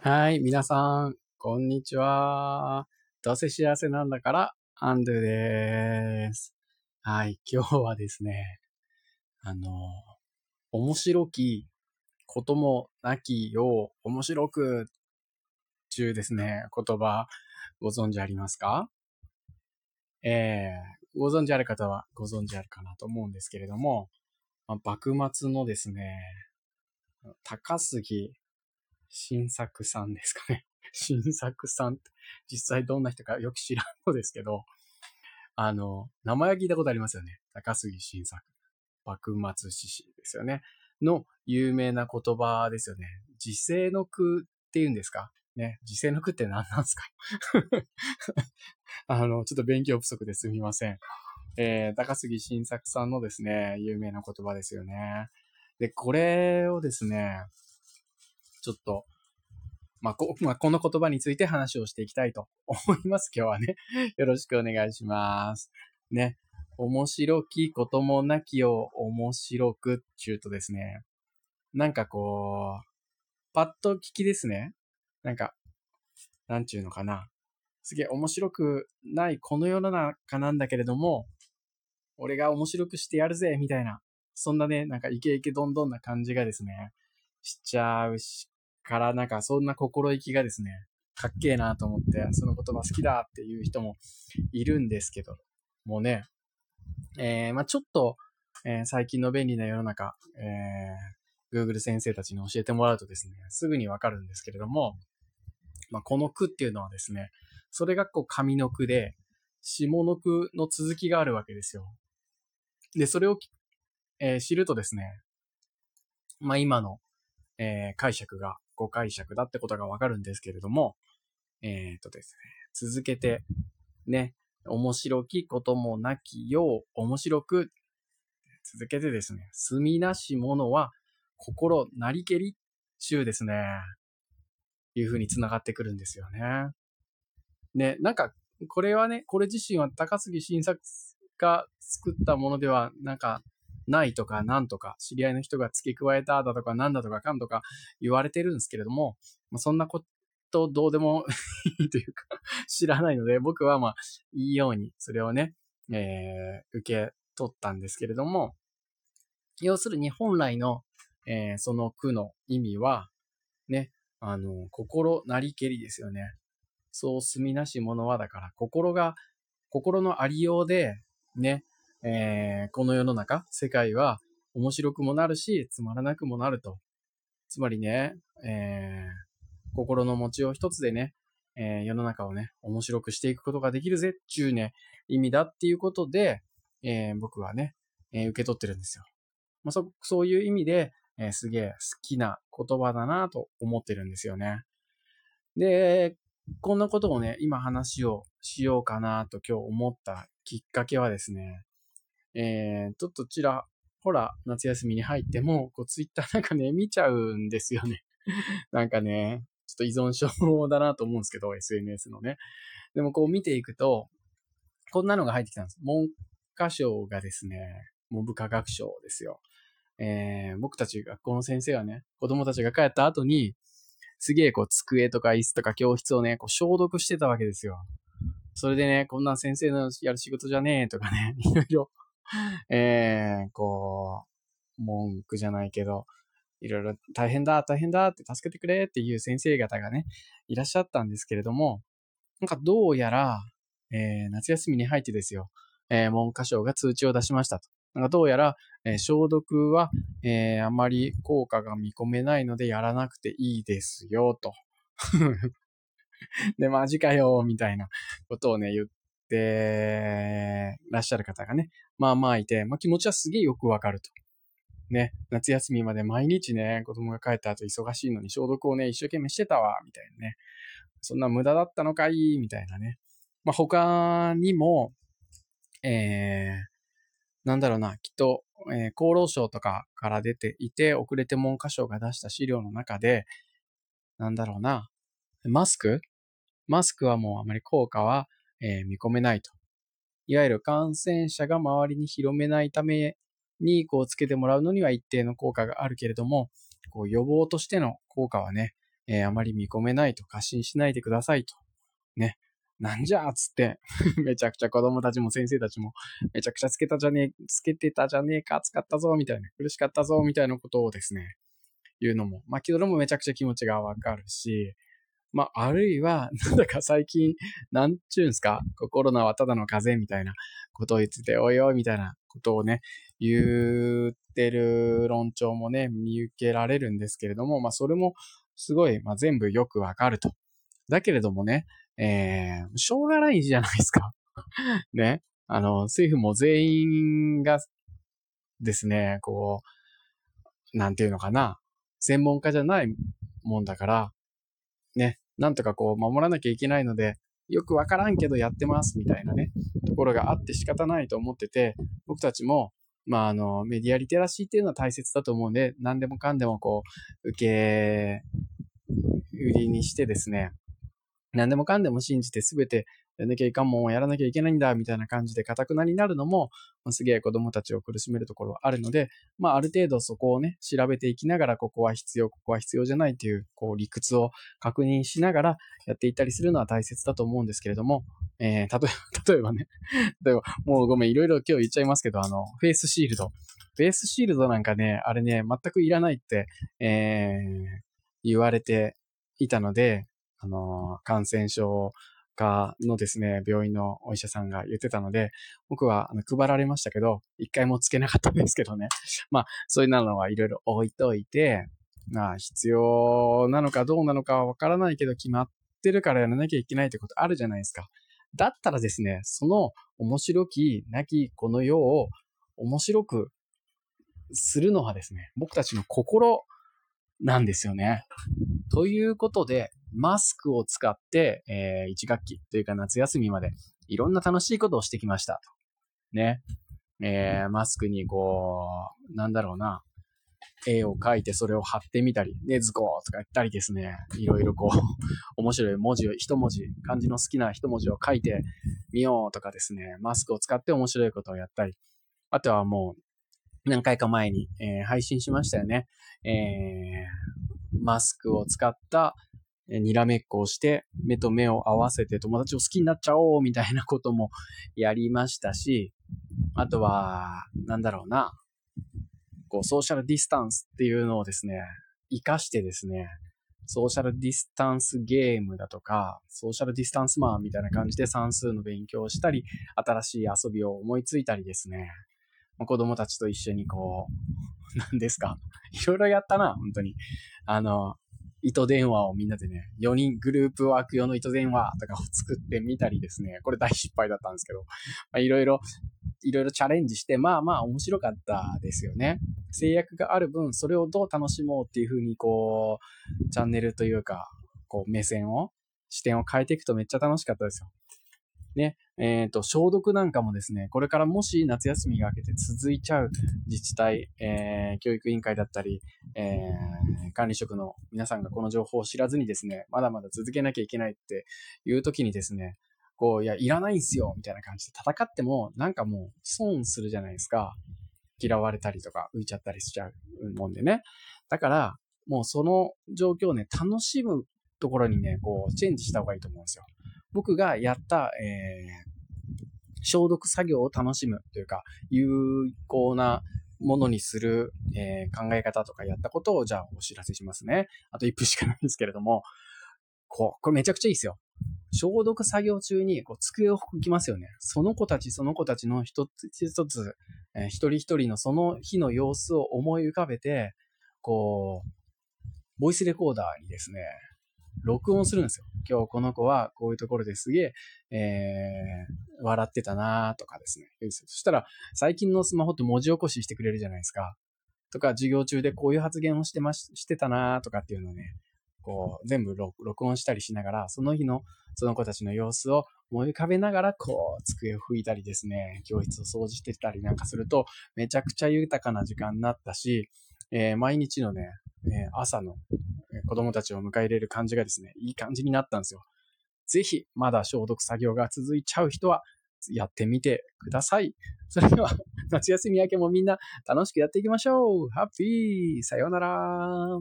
はい、皆さん、こんにちは。どうせ幸せなんだから、アンドゥです。はい、今日はですね、あの、面白きこともなきよう、面白く、中ですね、言葉、ご存知ありますか？えー、ご存知ある方はご存知あるかなと思うんですけれども、まあ、幕末のですね、高杉新作さんですかね。新作さんって実際どんな人かよく知らんのですけど、あの、名前は聞いたことありますよね。高杉新作。幕末志士ですよね。の有名な言葉ですよね。時世の句っていうんですか？ね。時世の句って何なんですか？あの、ちょっと勉強不足ですみません。えー、高杉新作さんのですね、有名な言葉ですよね。で、これをですね、ちょっと、まあ、こ、まあ、この言葉について話をしていきたいと思います。今日はね。よろしくお願いします。ね。面白きこともなきを面白くちゅうとですね。なんかこう、パッと聞きですね。なんか、なんちゅうのかな。すげえ面白くないこの世の中なんだけれども、俺が面白くしてやるぜみたいな、そんなね、なんかイケイケどんどんな感じがですね、しちゃうしから、なんかそんな心意気がですね、かっけえなと思って、その言葉好きだっていう人もいるんですけど、もうね、えー、まあちょっと、えー、最近の便利な世の中、えー、Google 先生たちに教えてもらうとですね、すぐにわかるんですけれども、まあこの句っていうのはですね、それがこう上の句で、下の句の続きがあるわけですよ。で、それを、えー、知るとですね、まあ今の、えー、解釈が誤解釈だってことがわかるんですけれども、えっ、とですね、続けて、ね、面白きこともなきよう面白く、続けてですね、墨なしものは心なりけり中ですね、いう風に繋がってくるんですよね。ね、なんか、これはね、これ自身は高杉晋作が作ったものでは、なんか、ないとかなんとか、知り合いの人が付け加えただとかなんだとかかんとか言われてるんですけれども、まあ、そんなことどうでも いいというか知らないので、僕はまあ、いいようにそれをね、えー、受け取ったんですけれども、要するに本来の、えー、その句の意味は、ね、あの、心なりけりですよね。そう住みなしものはだから、心が、心のありようで、ね、えー、この世の中、世界は面白くもなるし、つまらなくもなると。つまりね、えー、心の持ちよう一つでね、えー、世の中をね、面白くしていくことができるぜっていうね、意味だっていうことで、えー、僕はね、えー、受け取ってるんですよ。まあ、そ、そういう意味で、えー、すげえ好きな言葉だなと思ってるんですよね。で、こんなことをね、今話をしようかなと今日思ったきっかけはですね、えー、ちょっとちらほら夏休みに入っても、こうツイッター なんかね、見ちゃうんですよね。なんかね、ちょっと依存症だなと思うんですけど、SNS のね。でもこう見ていくと、こんなのが入ってきたんです。文科省がですね、文部科学省ですよ。えー、僕たち学校の先生はね、子供たちが帰った後に、すげえこう机とか椅子とか教室をね、こう消毒してたわけですよ。それでね、こんな先生のやる仕事じゃねえとかね、いろいろえー、こう、文句じゃないけど、いろいろ大変だ、大変だって助けてくれっていう先生方がね、いらっしゃったんですけれども、なんかどうやら、えー、夏休みに入ってですよ、えー、文科省が通知を出しましたと。なんかどうやら、えー、消毒は、えー、あまり効果が見込めないのでやらなくていいですよ、と。で、マジかよ、みたいなことをね、言ってらっしゃる方がね、まあまあいて、まあ気持ちはすげえよくわかると。ね、夏休みまで毎日ね、子供が帰った後忙しいのに消毒をね、一生懸命してたわ、みたいなね。そんな無駄だったのかいみたいなね。まあ他にも、えー、なんだろうな、きっと、えー、厚労省とかから出ていて、遅れて文科省が出した資料の中で、なんだろうな、マスク？マスクはもうあまり効果は、えー、見込めないと。いわゆる感染者が周りに広めないために、こうつけてもらうのには一定の効果があるけれども、こう予防としての効果はね、えー、あまり見込めないと過信しないでくださいと。ね。なんじゃーつって、めちゃくちゃ子供たちも先生たちも、めちゃくちゃつけたじゃねえ、つけてたじゃねえか、使ったぞ、みたいな、苦しかったぞ、みたいなことをですね、言うのも、まあ、けどもめちゃくちゃ気持ちがわかるし、まあ、あるいは、なんだか最近、なんちゅうんすか、コロナはただの風邪みたいなことを言ってて、おいおいみたいなことをね、言ってる論調もね、見受けられるんですけれども、まあ、それもすごい、まあ、全部よくわかると。だけれどもね、えー、しょうがないじゃないですか。ね。あの、政府も全員がですね、こう、なんていうのかな、専門家じゃないもんだから、ね、なんとかこう守らなきゃいけないので、よくわからんけどやってますみたいなね、ところがあって仕方ないと思ってて、僕たちも、まあ、あの、メディアリテラシーっていうのは大切だと思うんで、何でもかんでもこう、受け売りにしてですね、何でもかんでも信じて全てやらなきゃいかんもんやらなきゃいけないんだ、みたいな感じで固くなになるのも、すげえ子供たちを苦しめるところはあるので、まあある程度そこをね、調べていきながら、ここは必要、ここは必要じゃないっていう、こう理屈を確認しながらやっていったりするのは大切だと思うんですけれども、えー、例えば、例えばね、例えば、もうごめん、いろいろ今日言っちゃいますけど、あの、フェイスシールド。フェイスシールドなんかね、あれね、全くいらないって、えー、言われていたので、あの、感染症科のですね、病院のお医者さんが言ってたので、僕はあの配られましたけど、一回もつけなかったんですけどね。まあ、そういうのはいろいろ置いといて、まあ、必要なのかどうなのかはわからないけど、決まってるからやらなきゃいけないってことあるじゃないですか。だったらですね、その面白きなきこの世を面白くするのはですね、僕たちの心なんですよね。ということで、マスクを使って、えー、1学期というか夏休みまでいろんな楽しいことをしてきました。ね。えー、マスクにこう、なんだろうな、絵を描いてそれを貼ってみたり、ねずこーとか言ったりですね、いろいろこう、面白い文字を、一文字、漢字の好きな一文字を書いてみようとかですね、マスクを使って面白いことをやったり、あとはもう、何回か前に、えー、配信しましたよね。えー、マスクを使ったにらめっこをして、目と目を合わせて友達を好きになっちゃおうみたいなこともやりましたし、あとは、なんだろうな、こう、ソーシャルディスタンスっていうのをですね、活かしてですね、ソーシャルディスタンスゲームだとか、ソーシャルディスタンスマンみたいな感じで算数の勉強をしたり、新しい遊びを思いついたりですね、子供たちと一緒にこう、何ですか？いろいろやったな、本当に。あの、糸電話をみんなでね、4人グループワーク用の糸電話とかを作ってみたりですね、これ大失敗だったんですけど、ま、いろいろ、いろいろチャレンジして、まあまあ面白かったですよね。制約がある分、それをどう楽しもうっていうふうにこう、チャンネルというか、こう目線を、視点を変えていくとめっちゃ楽しかったですよ。ね、えっ、ー、と、消毒なんかもですね、これからもし夏休みが明けて続いちゃう自治体、えー、教育委員会だったり、えー、管理職の皆さんがこの情報を知らずにですね、まだまだ続けなきゃいけないっていう時にですね、こう、いや、いらないんすよみたいな感じで戦っても、なんかもう損するじゃないですか。嫌われたりとか浮いちゃったりしちゃうもんでね。だから、もうその状況をね、楽しむところにね、こう、チェンジした方がいいと思うんですよ。僕がやった、えー、消毒作業を楽しむというか、有効なものにする、えー、考え方とかやったことをじゃあお知らせしますね。あと1分しかないんですけれども、こう、これめちゃくちゃいいですよ。消毒作業中にこう机を拭きますよね。その子たちその子たちの一つ一つ、えー、一人一人のその日の様子を思い浮かべて、こう、ボイスレコーダーにですね、録音するんですよ。今日この子はこういうところですげえ、えー、笑ってたなとかですね。そしたら、最近のスマホって文字起こししてくれるじゃないですか。とか、授業中でこういう発言をしてまし、してたなとかっていうのをね、こう、全部録音したりしながら、その日のその子たちの様子を思い浮かべながら、こう、机を拭いたりですね、教室を掃除してたりなんかすると、めちゃくちゃ豊かな時間になったし、えー、毎日のね、え、朝の子供たちを迎え入れる感じがですね、いい感じになったんですよ。ぜひ、まだ消毒作業が続いちゃう人は、やってみてください。それでは、夏休み明けもみんな楽しくやっていきましょうハッピーさようなら